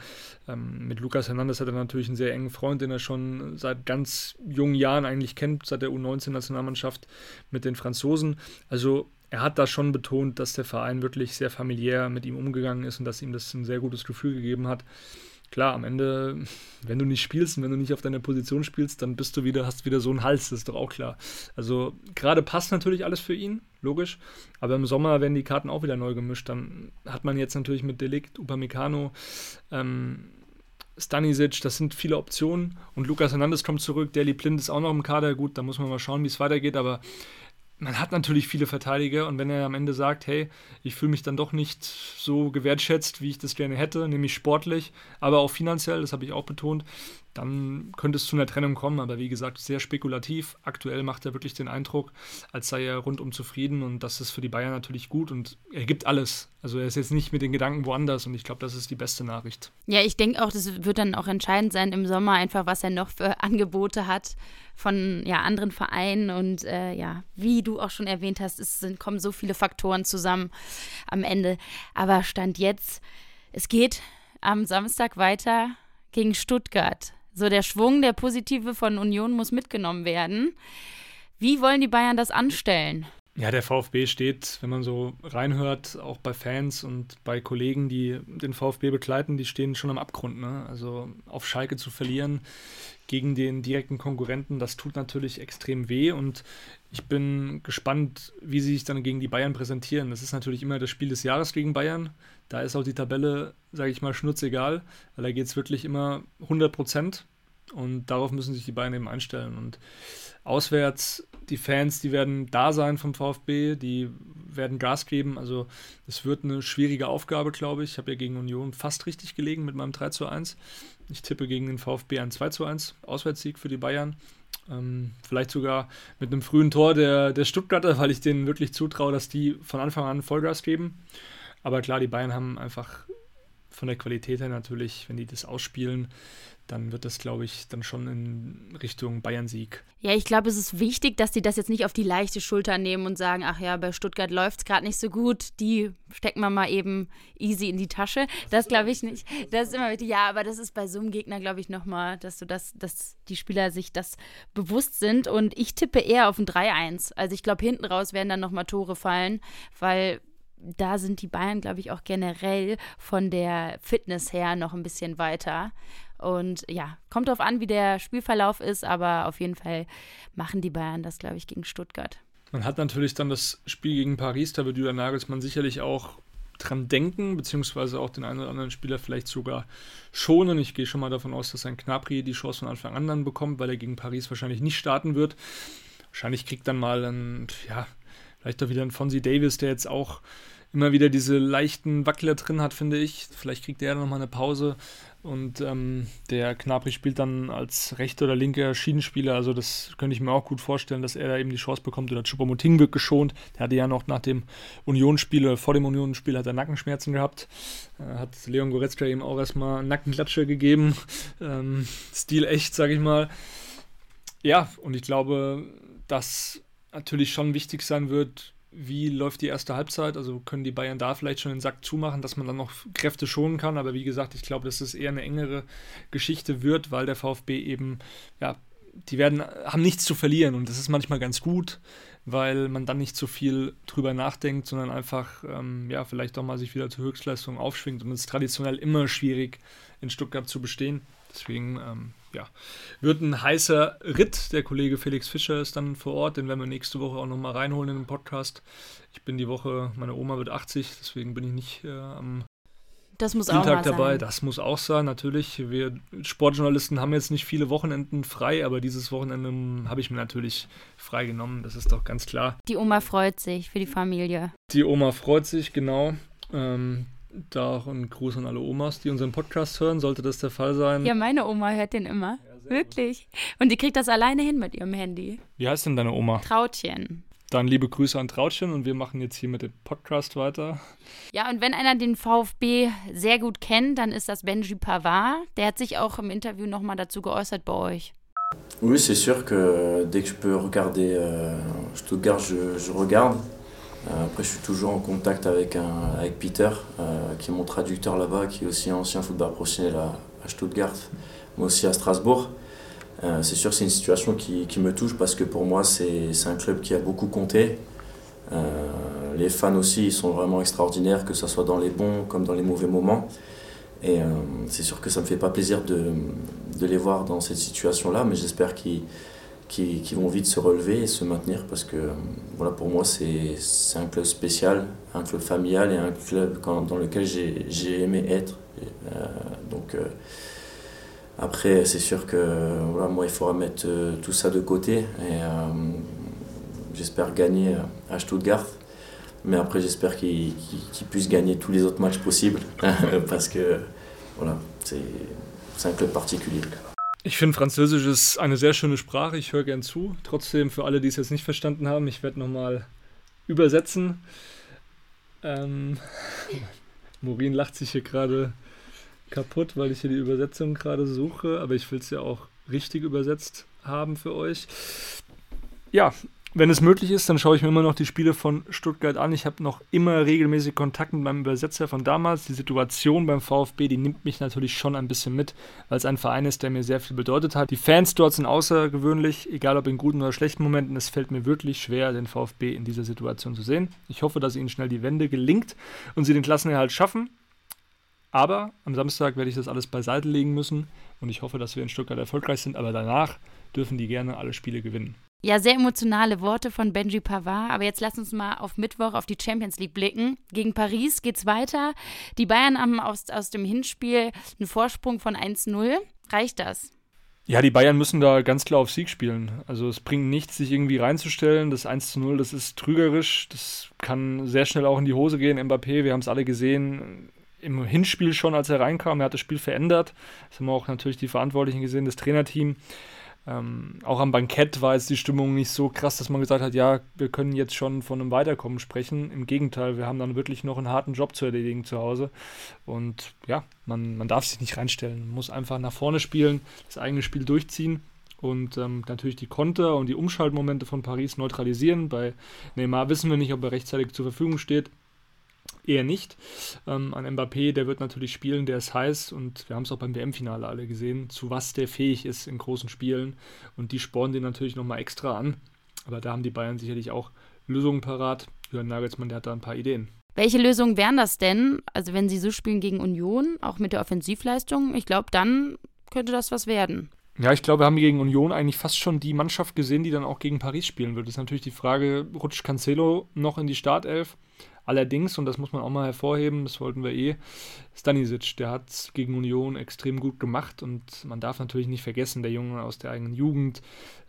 Ähm, mit Lukas Hernandez hat er natürlich einen sehr engen Freund, den er schon seit ganz jungen Jahren eigentlich kennt, seit der U19-Nationalmannschaft mit den Franzosen. Also er hat da schon betont, dass der Verein wirklich sehr familiär mit ihm umgegangen ist und dass ihm das ein sehr gutes Gefühl gegeben hat klar, am Ende, wenn du nicht spielst und wenn du nicht auf deiner Position spielst, dann bist du wieder, hast wieder so einen Hals, das ist doch auch klar. Also gerade passt natürlich alles für ihn, logisch, aber im Sommer werden die Karten auch wieder neu gemischt. Dann hat man jetzt natürlich mit Delikt, Upamecano, ähm, Stanisic, das sind viele Optionen und Lukas Hernandez kommt zurück, Deli Blind ist auch noch im Kader, gut, da muss man mal schauen, wie es weitergeht, aber man hat natürlich viele Verteidiger und wenn er am Ende sagt, hey, ich fühle mich dann doch nicht so gewertschätzt, wie ich das gerne hätte, nämlich sportlich, aber auch finanziell, das habe ich auch betont, dann könnte es zu einer Trennung kommen. Aber wie gesagt, sehr spekulativ. Aktuell macht er wirklich den Eindruck, als sei er rundum zufrieden und das ist für die Bayern natürlich gut und er gibt alles. Also er ist jetzt nicht mit den Gedanken woanders und ich glaube, das ist die beste Nachricht. Ja, ich denke auch, das wird dann auch entscheidend sein im Sommer, einfach was er noch für Angebote hat von ja, anderen Vereinen und äh, ja, wie du auch schon erwähnt hast, es sind, kommen so viele Faktoren zusammen am Ende. Aber Stand jetzt, es geht am Samstag weiter gegen Stuttgart. So der Schwung, der positive von Union muss mitgenommen werden. Wie wollen die Bayern das anstellen? Ja, der VfB steht, wenn man so reinhört, auch bei Fans und bei Kollegen, die den VfB begleiten, die stehen schon am Abgrund. Ne? Also auf Schalke zu verlieren gegen den direkten Konkurrenten, das tut natürlich extrem weh und ich bin gespannt, wie sie sich dann gegen die Bayern präsentieren. Das ist natürlich immer das Spiel des Jahres gegen Bayern. Da ist auch die Tabelle, sage ich mal, schnurzegal, weil da geht es wirklich immer 100 Prozent Und darauf müssen sich die Bayern eben einstellen. Und auswärts, die Fans, die werden da sein vom VfB, die werden Gas geben. Also es wird eine schwierige Aufgabe, glaube ich. Ich habe ja gegen Union fast richtig gelegen mit meinem 3 zu 1. Ich tippe gegen den VfB ein 2 zu 1, Auswärtssieg für die Bayern. Ähm, vielleicht sogar mit einem frühen Tor der, der Stuttgarter, weil ich denen wirklich zutraue, dass die von Anfang an Vollgas geben. Aber klar, die Bayern haben einfach von der Qualität her natürlich, wenn die das ausspielen, dann wird das, glaube ich, dann schon in Richtung Bayern-Sieg. Ja, ich glaube, es ist wichtig, dass die das jetzt nicht auf die leichte Schulter nehmen und sagen, ach ja, bei Stuttgart läuft es gerade nicht so gut, die stecken wir mal eben easy in die Tasche. Das glaube ich nicht. Das ist immer wichtig. Ja, aber das ist bei so einem Gegner, glaube ich, nochmal, dass du das, dass die Spieler sich das bewusst sind. Und ich tippe eher auf ein 3-1. Also ich glaube, hinten raus werden dann nochmal Tore fallen, weil da sind die Bayern, glaube ich, auch generell von der Fitness her noch ein bisschen weiter. Und ja, kommt darauf an, wie der Spielverlauf ist, aber auf jeden Fall machen die Bayern das, glaube ich, gegen Stuttgart. Man hat natürlich dann das Spiel gegen Paris, da wird Julian Nagelsmann sicherlich auch dran denken, beziehungsweise auch den einen oder anderen Spieler vielleicht sogar schonen. Ich gehe schon mal davon aus, dass ein Knapri die Chance von Anfang an dann bekommt, weil er gegen Paris wahrscheinlich nicht starten wird. Wahrscheinlich kriegt dann mal ein, ja, vielleicht auch wieder ein Fonzie Davis, der jetzt auch immer wieder diese leichten Wackler drin hat, finde ich. Vielleicht kriegt er nochmal eine Pause. Und ähm, der Knapri spielt dann als rechter oder linker Schienenspieler. Also das könnte ich mir auch gut vorstellen, dass er da eben die Chance bekommt. Oder Chupomoting wird geschont. Der hatte ja noch nach dem Unionsspiel oder vor dem Unionsspiel hat er Nackenschmerzen gehabt. Äh, hat Leon Goretzka eben auch erstmal Nackenklatsche gegeben. Ähm, Stil echt, sag ich mal. Ja, und ich glaube, dass natürlich schon wichtig sein wird, wie läuft die erste Halbzeit? Also können die Bayern da vielleicht schon den Sack zumachen, dass man dann noch Kräfte schonen kann. Aber wie gesagt, ich glaube, dass es eher eine engere Geschichte wird, weil der VfB eben, ja, die werden, haben nichts zu verlieren und das ist manchmal ganz gut, weil man dann nicht so viel drüber nachdenkt, sondern einfach, ähm, ja, vielleicht auch mal sich wieder zur Höchstleistung aufschwingt und es ist traditionell immer schwierig, in Stuttgart zu bestehen. Deswegen, ähm, ja, wird ein heißer Ritt. Der Kollege Felix Fischer ist dann vor Ort, den werden wir nächste Woche auch nochmal reinholen in den Podcast. Ich bin die Woche, meine Oma wird 80, deswegen bin ich nicht äh, am das muss Spieltag dabei. Sein. Das muss auch sein, natürlich. Wir Sportjournalisten haben jetzt nicht viele Wochenenden frei, aber dieses Wochenende habe ich mir natürlich freigenommen. Das ist doch ganz klar. Die Oma freut sich für die Familie. Die Oma freut sich, genau. Ähm, da auch ein Gruß an alle Omas, die unseren Podcast hören, sollte das der Fall sein. Ja, meine Oma hört den immer. Ja, Wirklich. Gut. Und die kriegt das alleine hin mit ihrem Handy. Wie heißt denn deine Oma? Trautchen. Dann liebe Grüße an Trautchen und wir machen jetzt hier mit dem Podcast weiter. Ja, und wenn einer den VfB sehr gut kennt, dann ist das Benji Pavard. Der hat sich auch im Interview nochmal dazu geäußert bei euch. Oui, c'est sûr que dès que je peux regarder euh, Stuttgart, je, je regarde. Euh, après, je suis toujours en contact avec, avec Peter, euh, qui est mon traducteur là-bas, qui est aussi ancien football professionnel à, à Stuttgart, mais aussi à Strasbourg. Euh, c'est sûr c'est une situation qui, qui, me touche parce que pour moi, c'est un club qui a beaucoup compté. Les fans aussi, ils sont vraiment extraordinaires, que ce soit dans les bons comme dans les mauvais moments. Et c'est sûr que ça me fait pas plaisir de, de les voir dans cette situation-là, mais j'espère qu'ils qui, vont vite se relever et se maintenir parce que voilà, pour moi c'est un club spécial, un club familial et un club dans lequel j'ai aimé être. Euh, donc euh, après c'est sûr que voilà, moi il faudra mettre euh, tout ça de côté et euh, j'espère gagner à Stuttgart. Mais après j'espère qu'ils qu qu puissent gagner tous les autres matchs possibles parce que voilà, c'est un club particulier. Ich finde, Französisch ist eine sehr schöne Sprache. Ich höre gern zu. Trotzdem, für alle, die es jetzt nicht verstanden haben, ich werde nochmal übersetzen. Ähm, Morin lacht sich hier gerade kaputt, weil ich hier die Übersetzung gerade suche, aber ich will es ja auch richtig übersetzt haben für euch. Ja, wenn es möglich ist, dann schaue ich mir immer noch die Spiele von Stuttgart an. Ich habe noch immer regelmäßig Kontakt mit meinem Übersetzer von damals. Die Situation beim VfB, die nimmt mich natürlich schon ein bisschen mit, weil es ein Verein ist, der mir sehr viel bedeutet hat. Die Fans dort sind außergewöhnlich, egal ob in guten oder schlechten Momenten. Es fällt mir wirklich schwer, den VfB in dieser Situation zu sehen. Ich hoffe, dass ihnen schnell die Wende gelingt und sie den Klassenerhalt schaffen. Aber am Samstag werde ich das alles beiseite legen müssen und ich hoffe, dass wir in Stuttgart erfolgreich sind. Aber danach dürfen die gerne alle Spiele gewinnen. Ja, sehr emotionale Worte von Benji Pavard. Aber jetzt lass uns mal auf Mittwoch auf die Champions League blicken. Gegen Paris geht's weiter. Die Bayern haben aus, aus dem Hinspiel einen Vorsprung von 1-0. Reicht das? Ja, die Bayern müssen da ganz klar auf Sieg spielen. Also es bringt nichts, sich irgendwie reinzustellen. Das 1 zu 0, das ist trügerisch. Das kann sehr schnell auch in die Hose gehen. Mbappé, wir haben es alle gesehen, im Hinspiel schon, als er reinkam. Er hat das Spiel verändert. Das haben auch natürlich die Verantwortlichen gesehen, das Trainerteam. Ähm, auch am Bankett war jetzt die Stimmung nicht so krass, dass man gesagt hat, ja, wir können jetzt schon von einem Weiterkommen sprechen. Im Gegenteil, wir haben dann wirklich noch einen harten Job zu erledigen zu Hause. Und ja, man, man darf sich nicht reinstellen. Man muss einfach nach vorne spielen, das eigene Spiel durchziehen und ähm, natürlich die Konter und die Umschaltmomente von Paris neutralisieren. Bei Neymar wissen wir nicht, ob er rechtzeitig zur Verfügung steht eher nicht. Ähm, an Mbappé, der wird natürlich spielen, der ist heiß und wir haben es auch beim WM-Finale alle gesehen, zu was der fähig ist in großen Spielen und die spornen den natürlich nochmal extra an. Aber da haben die Bayern sicherlich auch Lösungen parat. Jürgen Nagelsmann, der hat da ein paar Ideen. Welche Lösungen wären das denn? Also wenn sie so spielen gegen Union, auch mit der Offensivleistung, ich glaube, dann könnte das was werden. Ja, ich glaube, wir haben gegen Union eigentlich fast schon die Mannschaft gesehen, die dann auch gegen Paris spielen wird. Das ist natürlich die Frage, rutscht Cancelo noch in die Startelf? Allerdings, und das muss man auch mal hervorheben, das wollten wir eh, Stanisic, der hat es gegen Union extrem gut gemacht und man darf natürlich nicht vergessen, der Junge aus der eigenen Jugend,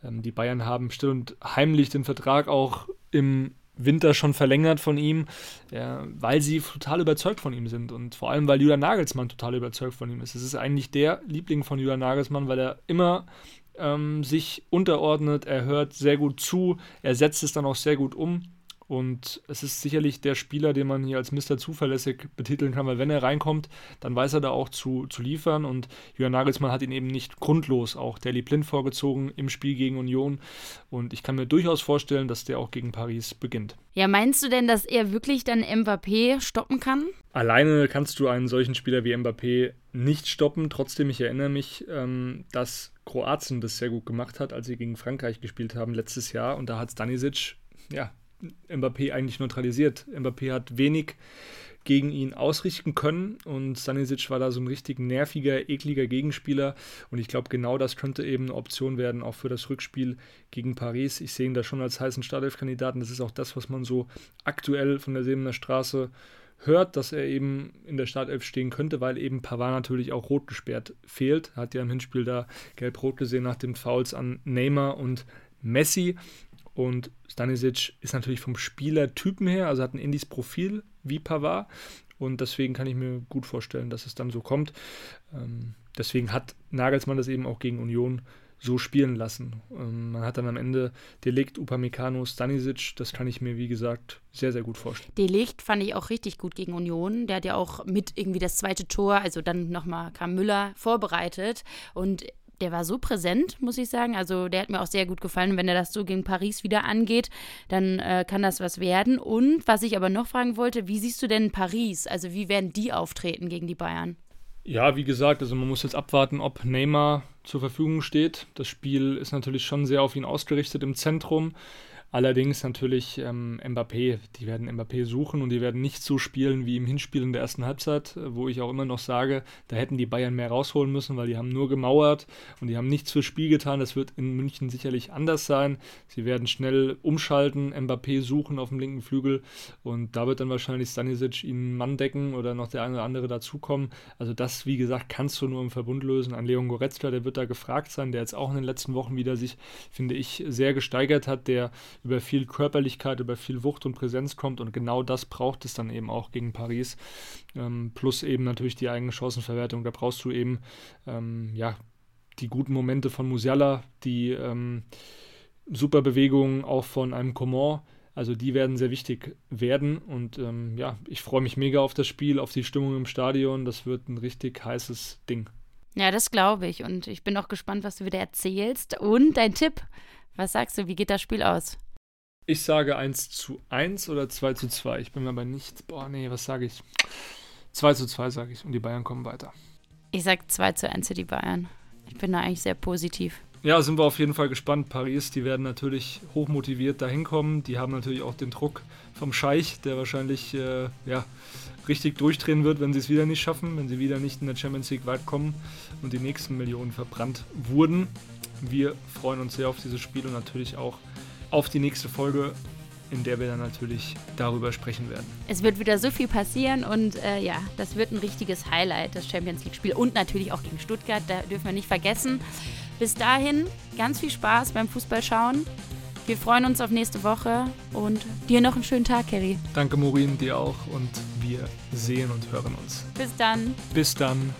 ähm, die Bayern haben still und heimlich den Vertrag auch im Winter schon verlängert von ihm, ja, weil sie total überzeugt von ihm sind und vor allem, weil Julian Nagelsmann total überzeugt von ihm ist. Es ist eigentlich der Liebling von Julian Nagelsmann, weil er immer ähm, sich unterordnet, er hört sehr gut zu, er setzt es dann auch sehr gut um und es ist sicherlich der Spieler, den man hier als Mr. Zuverlässig betiteln kann, weil wenn er reinkommt, dann weiß er da auch zu, zu liefern. Und Jürgen Nagelsmann hat ihn eben nicht grundlos auch Daily Blind vorgezogen im Spiel gegen Union. Und ich kann mir durchaus vorstellen, dass der auch gegen Paris beginnt. Ja, meinst du denn, dass er wirklich dann Mbappé stoppen kann? Alleine kannst du einen solchen Spieler wie Mbappé nicht stoppen. Trotzdem, ich erinnere mich, ähm, dass Kroatien das sehr gut gemacht hat, als sie gegen Frankreich gespielt haben letztes Jahr. Und da hat Stanisic, ja, Mbappé eigentlich neutralisiert. Mbappé hat wenig gegen ihn ausrichten können und Stanisic war da so ein richtig nerviger, ekliger Gegenspieler und ich glaube, genau das könnte eben eine Option werden, auch für das Rückspiel gegen Paris. Ich sehe ihn da schon als heißen Startelf-Kandidaten. Das ist auch das, was man so aktuell von der Sebener Straße hört, dass er eben in der Startelf stehen könnte, weil eben Pavard natürlich auch rot gesperrt fehlt. Hat ja im Hinspiel da gelb-rot gesehen nach dem Fouls an Neymar und Messi. Und Stanisic ist natürlich vom Spielertypen her, also hat ein Indies Profil wie Pavard. Und deswegen kann ich mir gut vorstellen, dass es dann so kommt. Ähm, deswegen hat Nagelsmann das eben auch gegen Union so spielen lassen. Ähm, man hat dann am Ende Delikt, Upamecano, Stanisic. Das kann ich mir, wie gesagt, sehr, sehr gut vorstellen. Delikt fand ich auch richtig gut gegen Union. Der hat ja auch mit irgendwie das zweite Tor, also dann nochmal kam Müller, vorbereitet. Und der war so präsent, muss ich sagen. Also der hat mir auch sehr gut gefallen. Wenn er das so gegen Paris wieder angeht, dann äh, kann das was werden. Und was ich aber noch fragen wollte, wie siehst du denn Paris? Also wie werden die auftreten gegen die Bayern? Ja, wie gesagt, also man muss jetzt abwarten, ob Neymar zur Verfügung steht. Das Spiel ist natürlich schon sehr auf ihn ausgerichtet im Zentrum. Allerdings natürlich ähm, Mbappé, die werden Mbappé suchen und die werden nicht so spielen wie im Hinspiel in der ersten Halbzeit, wo ich auch immer noch sage, da hätten die Bayern mehr rausholen müssen, weil die haben nur gemauert und die haben nichts fürs Spiel getan. Das wird in München sicherlich anders sein. Sie werden schnell umschalten, Mbappé suchen auf dem linken Flügel und da wird dann wahrscheinlich Stanisic ihnen Mann decken oder noch der eine oder andere dazukommen. Also das, wie gesagt, kannst du nur im Verbund lösen. An Leon Goretzka, der wird da gefragt sein, der jetzt auch in den letzten Wochen wieder sich, finde ich, sehr gesteigert hat, der über viel Körperlichkeit, über viel Wucht und Präsenz kommt und genau das braucht es dann eben auch gegen Paris. Ähm, plus eben natürlich die eigene Chancenverwertung. Da brauchst du eben ähm, ja, die guten Momente von Musiala, die ähm, super Bewegungen auch von einem Coman. Also die werden sehr wichtig werden und ähm, ja, ich freue mich mega auf das Spiel, auf die Stimmung im Stadion. Das wird ein richtig heißes Ding. Ja, das glaube ich und ich bin auch gespannt, was du wieder erzählst. Und dein Tipp, was sagst du, wie geht das Spiel aus? Ich sage 1 zu 1 oder 2 zu 2. Ich bin mir aber nicht. Boah, nee, was sage ich? 2 zu 2 sage ich und die Bayern kommen weiter. Ich sage 2 zu 1 für die Bayern. Ich bin da eigentlich sehr positiv. Ja, sind wir auf jeden Fall gespannt. Paris, die werden natürlich hochmotiviert dahin kommen. Die haben natürlich auch den Druck vom Scheich, der wahrscheinlich äh, ja, richtig durchdrehen wird, wenn sie es wieder nicht schaffen, wenn sie wieder nicht in der Champions League weit kommen und die nächsten Millionen verbrannt wurden. Wir freuen uns sehr auf dieses Spiel und natürlich auch auf auf die nächste Folge, in der wir dann natürlich darüber sprechen werden. Es wird wieder so viel passieren und äh, ja, das wird ein richtiges Highlight, das Champions League-Spiel und natürlich auch gegen Stuttgart, da dürfen wir nicht vergessen. Bis dahin, ganz viel Spaß beim Fußballschauen. Wir freuen uns auf nächste Woche und dir noch einen schönen Tag, Kerry. Danke, Maureen, dir auch und wir sehen und hören uns. Bis dann. Bis dann.